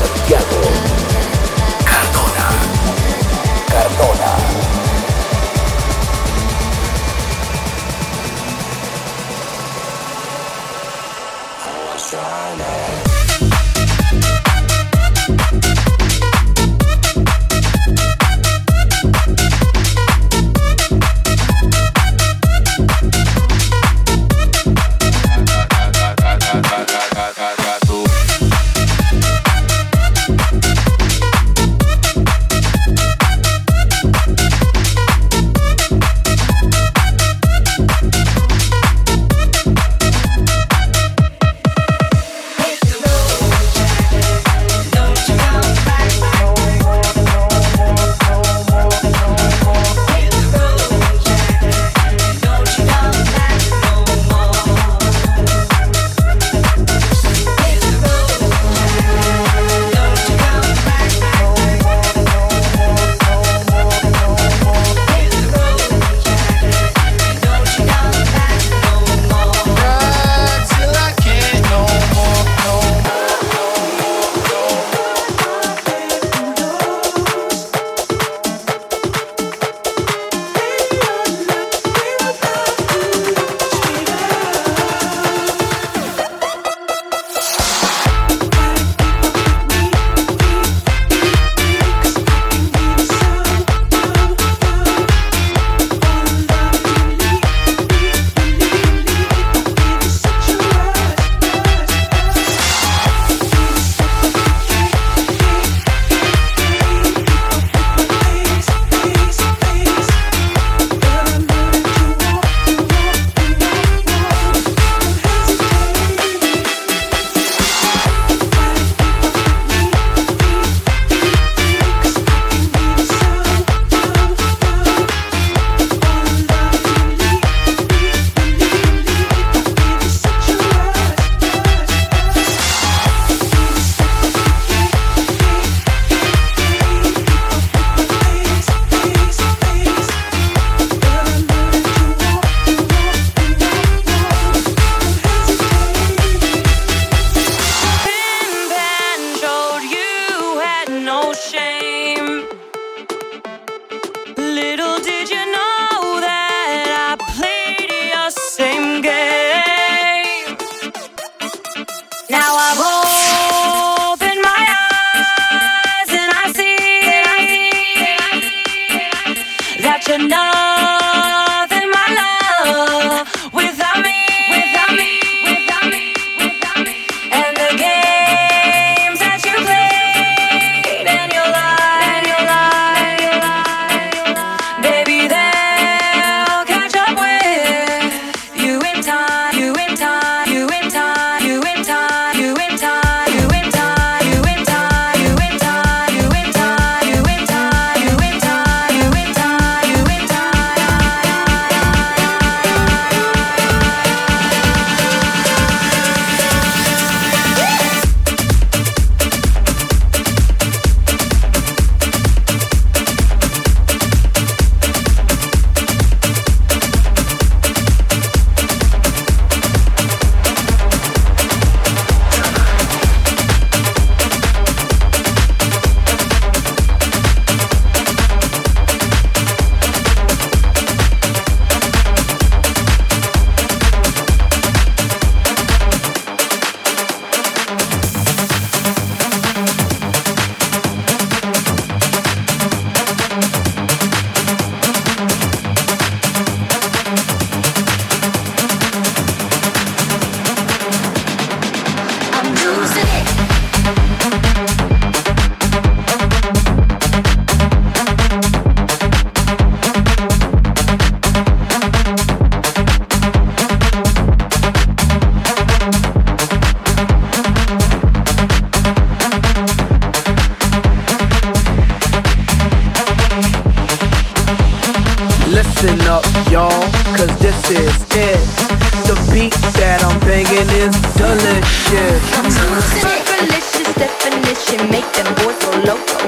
Santiago. is it. The beat that I'm banging is delicious. Delicious definition, make them boys go loco.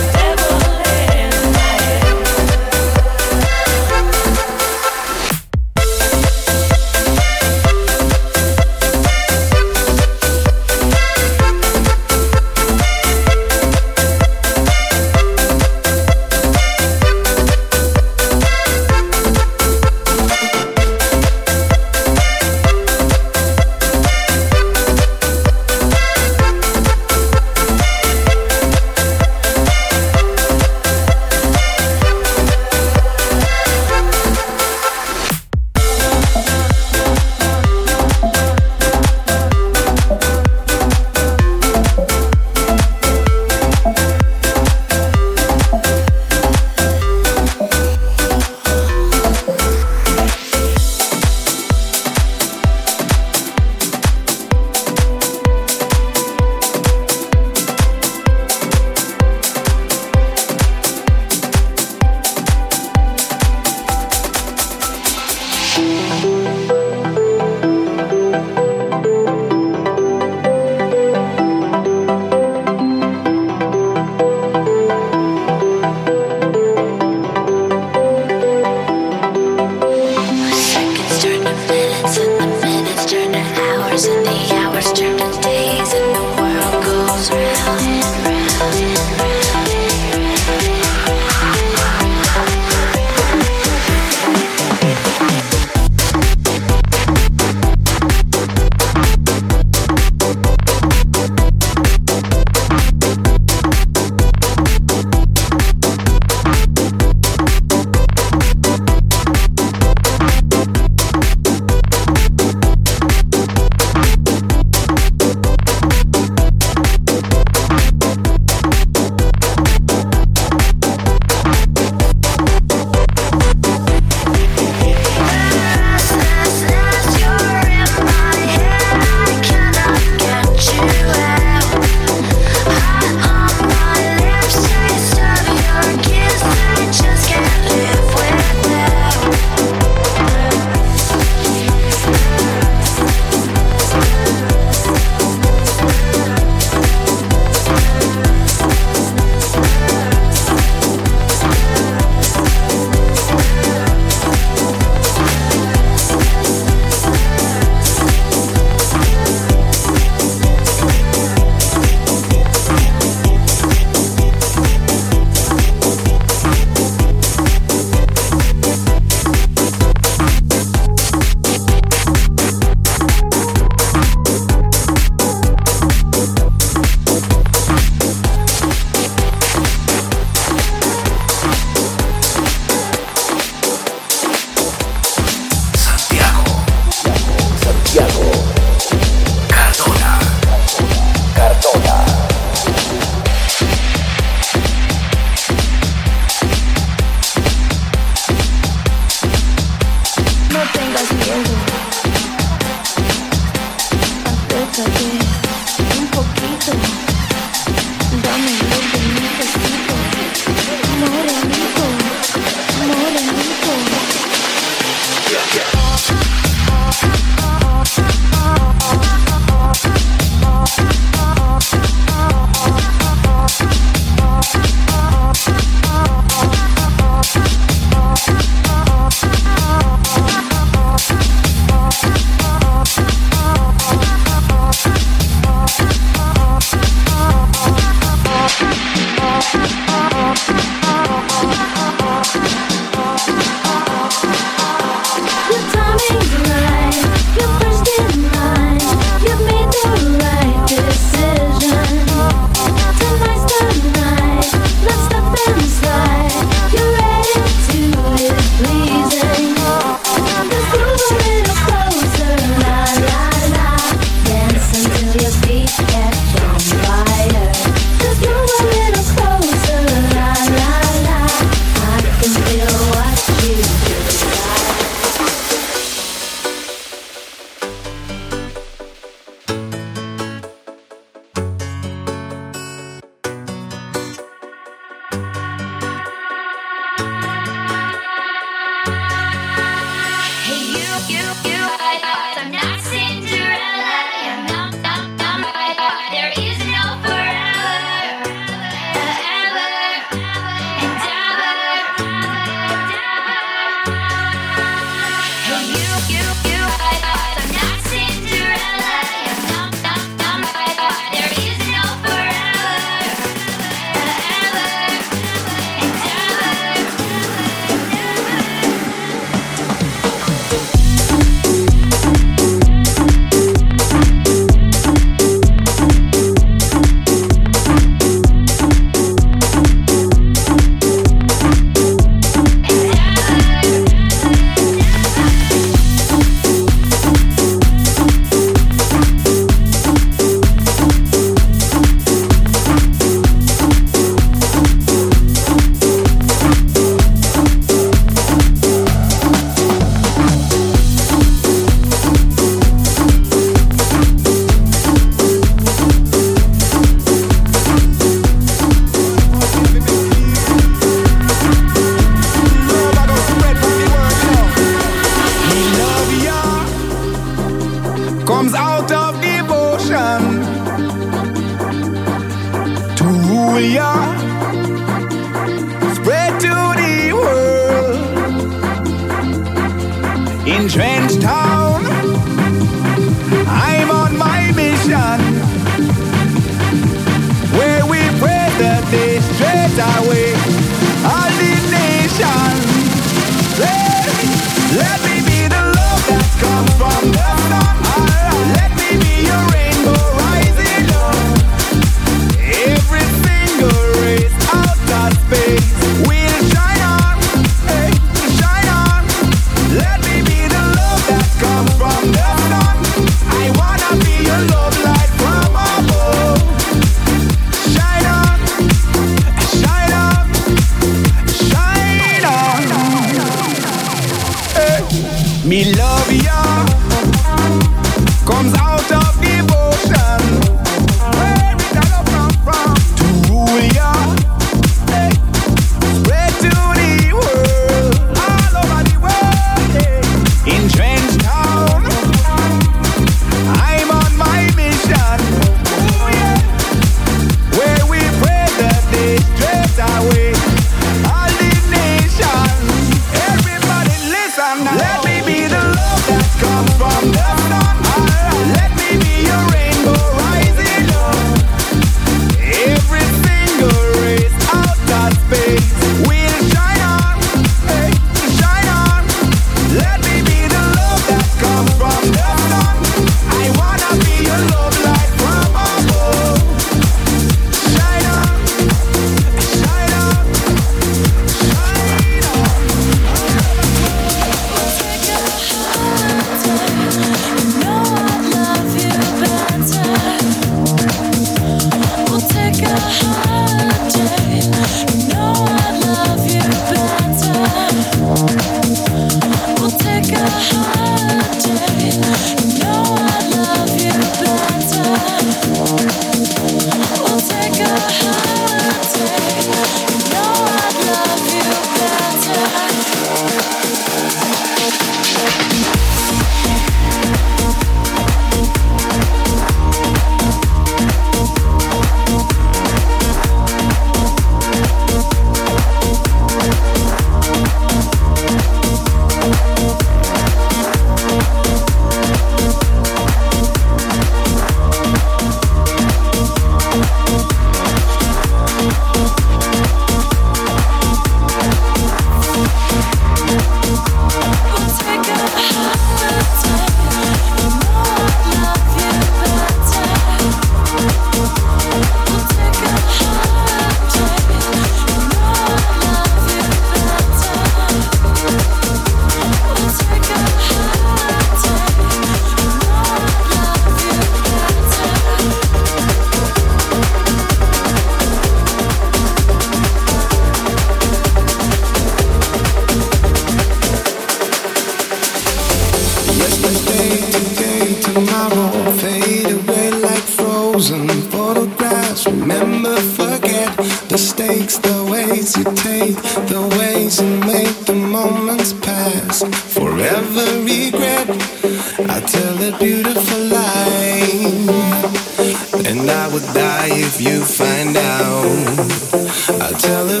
Tell a